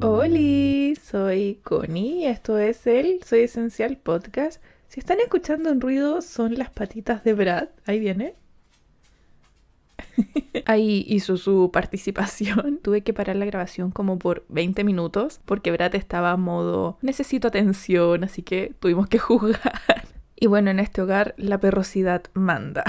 Hola, soy Connie esto es el Soy Esencial Podcast. Si están escuchando un ruido, son las patitas de Brad. Ahí viene. Ahí hizo su participación. Tuve que parar la grabación como por 20 minutos porque Brad estaba a modo necesito atención, así que tuvimos que jugar. Y bueno, en este hogar la perrosidad manda.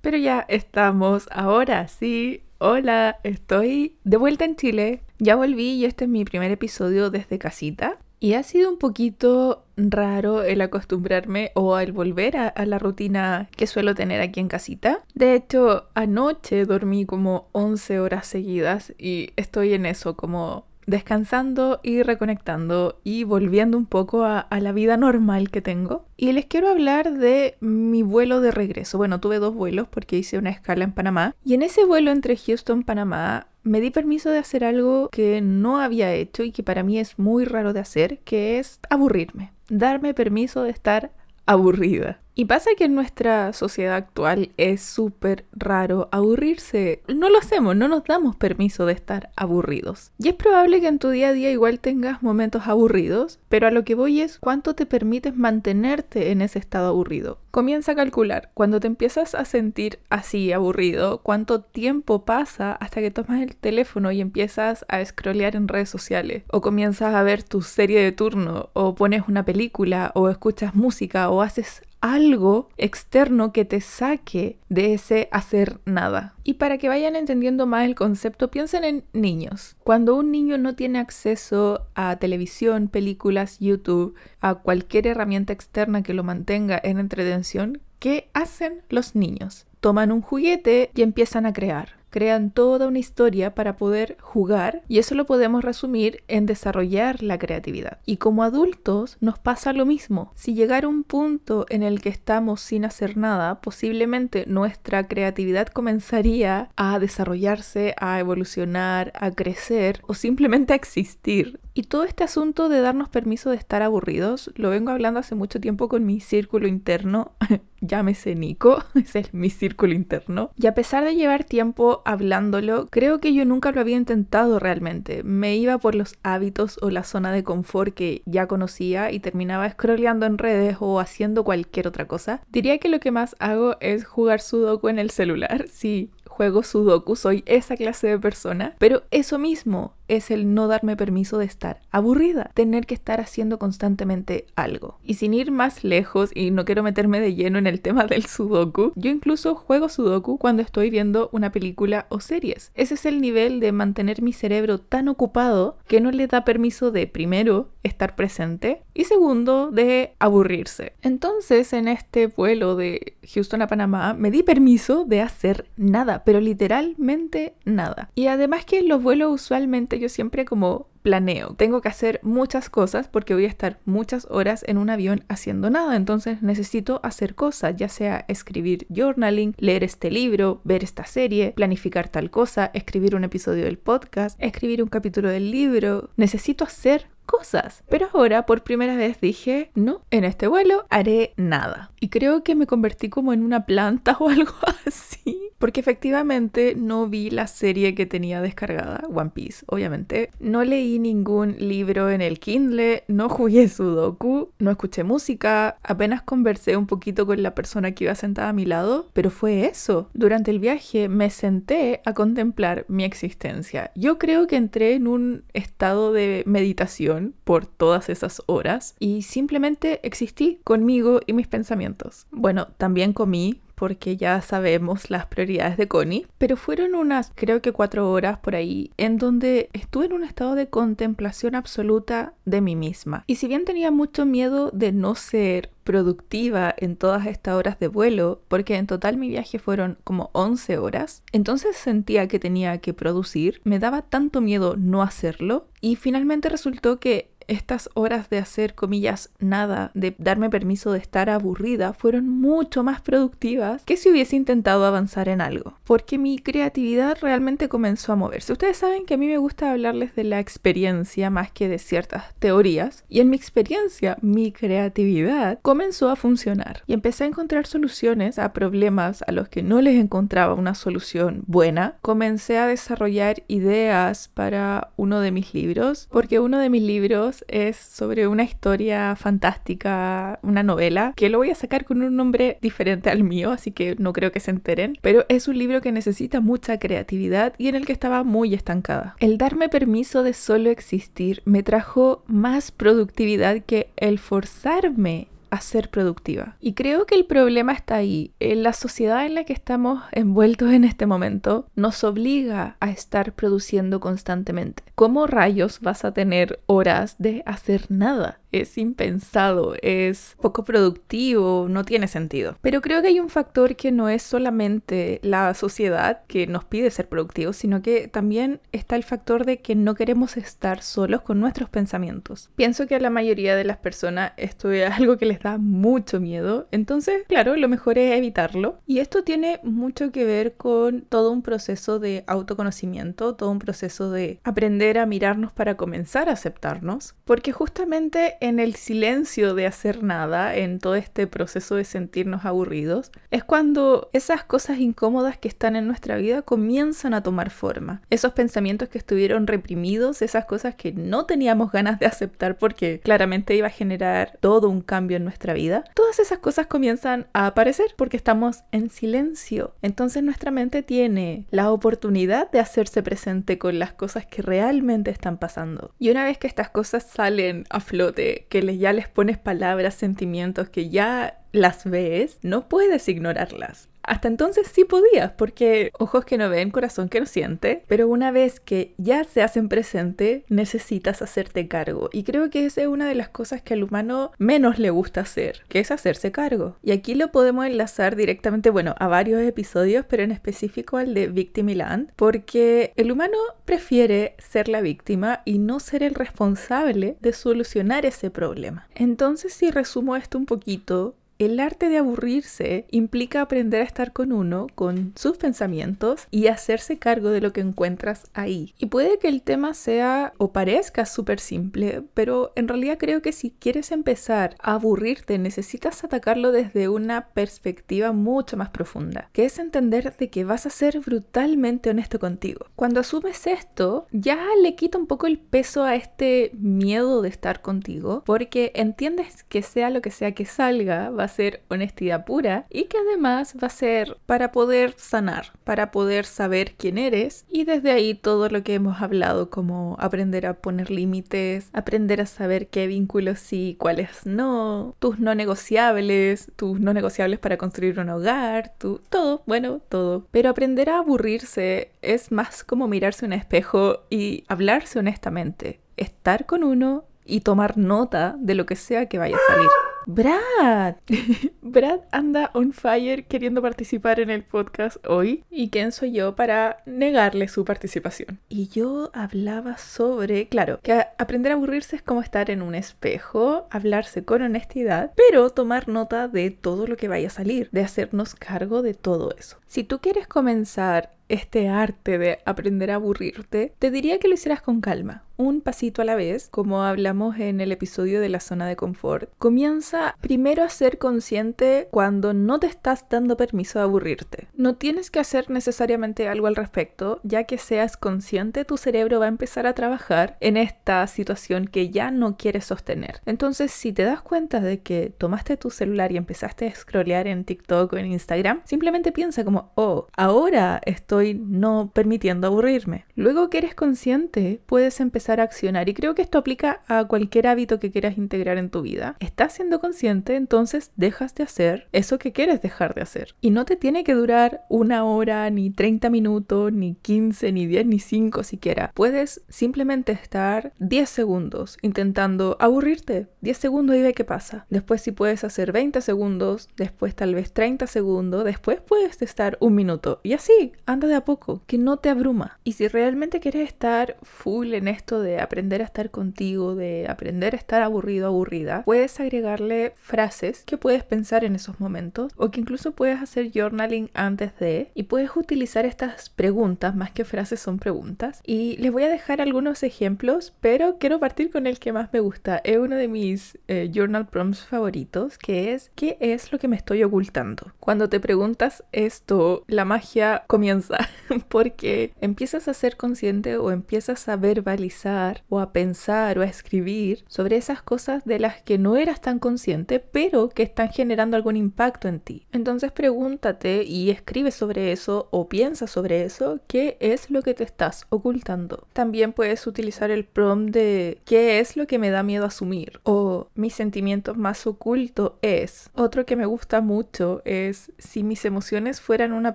Pero ya estamos ahora sí. Hola, estoy de vuelta en Chile. Ya volví y este es mi primer episodio desde casita. Y ha sido un poquito raro el acostumbrarme o el volver a, la rutina que suelo tener aquí en casita. De hecho, anoche dormí como 11 horas seguidas y estoy en eso, como descansando y reconectando y volviendo un poco a, a, la vida normal que tengo. Y les quiero hablar de mi vuelo de regreso. Bueno, tuve dos vuelos porque hice una escala en Panamá. Y en ese vuelo entre Houston y Panamá me di permiso de hacer algo que no había hecho y que para mí es muy raro de hacer, que es aburrirme. Darme permiso de estar aburrida. Y pasa que en nuestra sociedad actual es súper raro aburrirse. No lo hacemos, no nos damos permiso de estar aburridos. Y es probable que en tu día a día igual tengas momentos aburridos, pero a lo que voy es cuánto te permites mantenerte en ese estado aburrido. Comienza a calcular, cuando te empiezas a sentir así aburrido, cuánto tiempo pasa hasta que tomas el teléfono y empiezas a scrollear en redes sociales, o comienzas a ver tu serie de turno, o pones una película, o escuchas música, o haces algo externo que te saque de ese hacer nada. Y para que vayan entendiendo más el concepto, piensen en niños. Cuando un niño no tiene acceso a televisión, películas, YouTube, a cualquier herramienta externa que lo mantenga en entretención, ¿qué hacen los niños? Toman un juguete y empiezan a crear crean toda una historia para poder jugar y eso lo podemos resumir en desarrollar la creatividad. Y como adultos nos pasa lo mismo. Si llegara un punto en el que estamos sin hacer nada, posiblemente nuestra creatividad comenzaría a desarrollarse, a evolucionar, a crecer o simplemente a existir. Y todo este asunto de darnos permiso de estar aburridos lo vengo hablando hace mucho tiempo con mi círculo interno llámese Nico, ese es mi círculo interno. Y a pesar de llevar tiempo hablándolo, creo que yo nunca lo había intentado realmente. Me iba por los hábitos o la zona de confort que ya conocía y terminaba scrolleando en redes o haciendo cualquier otra cosa. Diría que lo que más hago es jugar sudoku en el celular. Sí, juego sudoku, soy esa clase de persona, pero eso mismo es el no darme permiso de estar aburrida, tener que estar haciendo constantemente algo. Y sin ir más lejos, y no quiero meterme de lleno en el tema del sudoku, yo incluso juego sudoku cuando estoy viendo una película o series. Ese es el nivel de mantener mi cerebro tan ocupado que no le da permiso de, primero, estar presente y segundo, de aburrirse. Entonces, en este vuelo de Houston a Panamá, me di permiso de hacer nada, pero literalmente nada. Y además que los vuelos usualmente yo siempre como planeo. Tengo que hacer muchas cosas porque voy a estar muchas horas en un avión haciendo nada. Entonces necesito hacer cosas, ya sea escribir journaling, leer este libro, ver esta serie, planificar tal cosa, escribir un episodio del podcast, escribir un capítulo del libro. Necesito hacer cosas. Pero ahora por primera vez dije, no, en este vuelo haré nada. Y creo que me convertí como en una planta o algo así. Porque efectivamente no vi la serie que tenía descargada, One Piece, obviamente. No leí ningún libro en el Kindle, no jugué Sudoku, no escuché música, apenas conversé un poquito con la persona que iba sentada a mi lado, pero fue eso. Durante el viaje me senté a contemplar mi existencia. Yo creo que entré en un estado de meditación por todas esas horas y simplemente existí conmigo y mis pensamientos. Bueno, también comí, porque ya sabemos las prioridades de Connie, pero fueron unas, creo que cuatro horas por ahí, en donde estuve en un estado de contemplación absoluta de mí misma. Y si bien tenía mucho miedo de no ser productiva en todas estas horas de vuelo, porque en total mi viaje fueron como 11 horas, entonces sentía que tenía que producir, me daba tanto miedo no hacerlo y finalmente resultó que estas horas de hacer comillas nada, de darme permiso de estar aburrida, fueron mucho más productivas que si hubiese intentado avanzar en algo. Porque mi creatividad realmente comenzó a moverse. Ustedes saben que a mí me gusta hablarles de la experiencia más que de ciertas teorías. Y en mi experiencia, mi creatividad comenzó a funcionar. Y empecé a encontrar soluciones a problemas a los que no les encontraba una solución buena. Comencé a desarrollar ideas para uno de mis libros. Porque uno de mis libros es sobre una historia fantástica, una novela, que lo voy a sacar con un nombre diferente al mío, así que no creo que se enteren. Pero es un libro que necesita mucha creatividad y en el que estaba muy estancada. El darme permiso de solo existir me trajo más productividad que el forzarme a ser productiva. Y creo que el problema está ahí. En la sociedad en la que estamos envueltos en este momento nos obliga a estar produciendo constantemente. ¿Cómo rayos vas a tener horas de hacer nada? Es impensado, es poco productivo, no tiene sentido. Pero creo que hay un factor que no es solamente la sociedad que nos pide ser productivos, sino que también está el factor de que no queremos estar solos con nuestros pensamientos. Pienso que a la mayoría de las personas esto es algo que les da mucho miedo, entonces, claro, lo mejor es evitarlo. Y esto tiene mucho que ver con todo un proceso de autoconocimiento, todo un proceso de aprender a mirarnos para comenzar a aceptarnos, porque justamente en el silencio de hacer nada, en todo este proceso de sentirnos aburridos, es cuando esas cosas incómodas que están en nuestra vida comienzan a tomar forma. Esos pensamientos que estuvieron reprimidos, esas cosas que no teníamos ganas de aceptar porque claramente iba a generar todo un cambio en nuestra vida, todas esas cosas comienzan a aparecer porque estamos en silencio. Entonces nuestra mente tiene la oportunidad de hacerse presente con las cosas que realmente están pasando. Y una vez que estas cosas salen a flote, que, ya les pones palabras, sentimientos, que ya las ves, no puedes ignorarlas. Hasta entonces sí podías, porque ojos que no ven, corazón que no siente, pero una vez que ya se hacen presente, necesitas hacerte cargo. Y creo que esa es una de las cosas que al humano menos le gusta hacer, que es hacerse cargo. Y aquí lo podemos enlazar directamente, bueno, a varios episodios, pero en específico al de Victimiland, porque el humano prefiere ser la víctima y no ser el responsable de solucionar ese problema. Entonces, si resumo esto un poquito, el arte de aburrirse implica aprender a estar con uno, con sus pensamientos y hacerse cargo de lo que encuentras ahí. Y puede que el tema sea o parezca súper simple, pero en realidad creo que si quieres empezar a aburrirte necesitas atacarlo desde una perspectiva mucho más profunda, que es entender de que vas a ser brutalmente honesto contigo. Cuando asumes esto, ya le quita un poco el peso a este miedo de estar contigo, porque entiendes que sea lo que sea que salga, va ser honestidad pura y que además va a ser para poder sanar, para poder saber quién eres y desde ahí todo lo que hemos hablado como aprender a poner límites, aprender a saber qué vínculos sí, cuáles no, tus no negociables, tus no negociables para construir un hogar, tu, todo, bueno, todo. Pero aprender a aburrirse es más como mirarse un espejo y hablarse honestamente, estar con uno y tomar nota de lo que sea que vaya a salir. Brad. Brad anda on fire queriendo participar en el podcast hoy. ¿Y quién soy yo para negarle su participación? Y yo hablaba sobre, claro, que aprender a aburrirse es como estar en un espejo, hablarse con honestidad, pero tomar nota de todo lo que vaya a salir, de hacernos cargo de todo eso. Si tú quieres comenzar este arte de aprender a aburrirte, te diría que lo hicieras con calma, un pasito a la vez, como hablamos en el episodio de la zona de confort. Comienza primero a ser consciente cuando no te estás dando permiso de aburrirte. No tienes que hacer necesariamente algo al respecto, ya que seas consciente tu cerebro va a empezar a trabajar en esta situación que ya no quieres sostener. Entonces, si te das cuenta de que tomaste tu celular y empezaste a scrollear en TikTok o en Instagram, simplemente piensa como oh, ahora estoy no permitiendo aburrirme. Luego que eres consciente, puedes empezar a accionar y creo que esto aplica a cualquier hábito que quieras integrar en tu vida. Estás siendo consciente, entonces dejas de hacer eso que quieres dejar de hacer. Y no te tiene que durar una hora, ni 30 minutos, ni 15, ni 10, ni 5 siquiera. Puedes simplemente estar 10 segundos intentando aburrirte. 10 segundos y ve qué pasa. Después si puedes hacer 20 segundos, después tal vez 30 segundos, después puedes estar un minuto. Y así, anda de a poco, que no te abruma. Y si realmente quieres estar full en esto de aprender a estar contigo, de aprender a estar aburrido, aburrida, puedes agregarle frases que puedes pensar en esos momentos o que incluso puedes hacer journaling antes de y puedes utilizar estas preguntas, más que frases son preguntas. Y les voy a dejar algunos ejemplos, pero quiero partir con el que más me gusta. Es uno de mis eh, journal prompts favoritos, que es ¿qué es lo que me estoy ocultando? Cuando te preguntas esto, la magia comienza porque empiezas a ser consciente o empiezas a verbalizar o a pensar o a escribir sobre esas cosas de las que no eras tan consciente, pero que están generando algún impacto en ti. Entonces pregúntate y escribe sobre eso o piensa sobre eso, ¿qué es lo que te estás ocultando? También puedes utilizar el prompt de ¿qué es lo que me da miedo asumir? O mis sentimientos más ocultos es. Otro que me gusta mucho es si mis emociones fueran una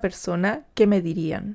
persona, ¿qué me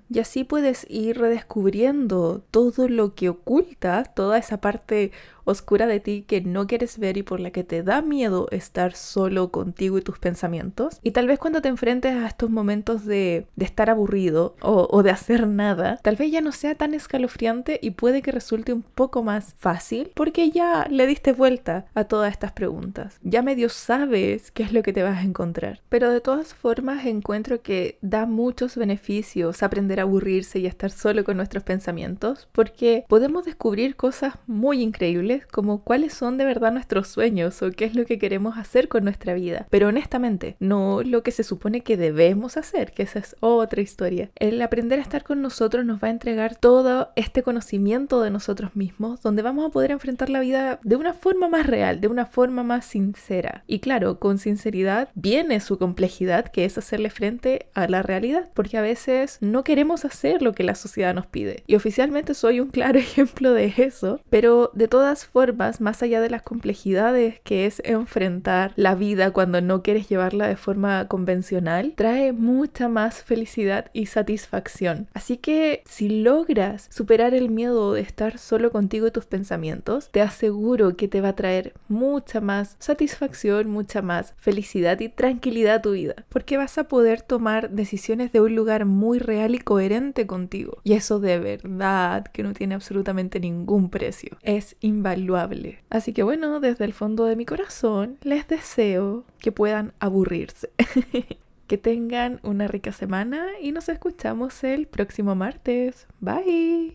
Y así puedes ir redescubriendo todo lo que oculta, toda esa parte oscura de ti que no quieres ver y por la que te da miedo estar solo contigo y tus pensamientos. Y tal vez cuando te enfrentes a estos momentos de, estar aburrido o, o de hacer nada, tal vez ya no sea tan escalofriante y puede que resulte un poco más fácil porque ya le diste vuelta a todas estas preguntas. Ya medio sabes qué es lo que te vas a encontrar. Pero de todas formas encuentro que da muchos beneficios aprender a aburrirse y a estar solo con nuestros pensamientos porque podemos descubrir cosas muy increíbles como cuáles son de verdad nuestros sueños o qué es lo que queremos hacer con nuestra vida. Pero honestamente, no lo que se supone que debemos hacer, que esa es otra historia. El aprender a estar con nosotros nos va a entregar todo este conocimiento de nosotros mismos, donde vamos a poder enfrentar la vida de una forma más real, de una forma más sincera. Y claro, con sinceridad viene su complejidad, que es hacerle frente a la realidad, porque a veces no queremos hacer lo que la sociedad nos pide. Y oficialmente soy un claro ejemplo de eso, pero de todas formas, más allá de las complejidades que es enfrentar la vida cuando no quieres llevarla de forma convencional, trae mucha más felicidad y satisfacción. Así que si logras superar el miedo de estar solo contigo y tus pensamientos, te aseguro que te va a traer mucha más satisfacción, mucha más felicidad y tranquilidad a tu vida, porque vas a poder tomar decisiones de un lugar muy real y coherente contigo. Y eso de verdad que no tiene absolutamente ningún precio. Es Así que bueno, desde el fondo de mi corazón les deseo que puedan aburrirse. que tengan una rica semana y nos escuchamos el próximo martes. Bye.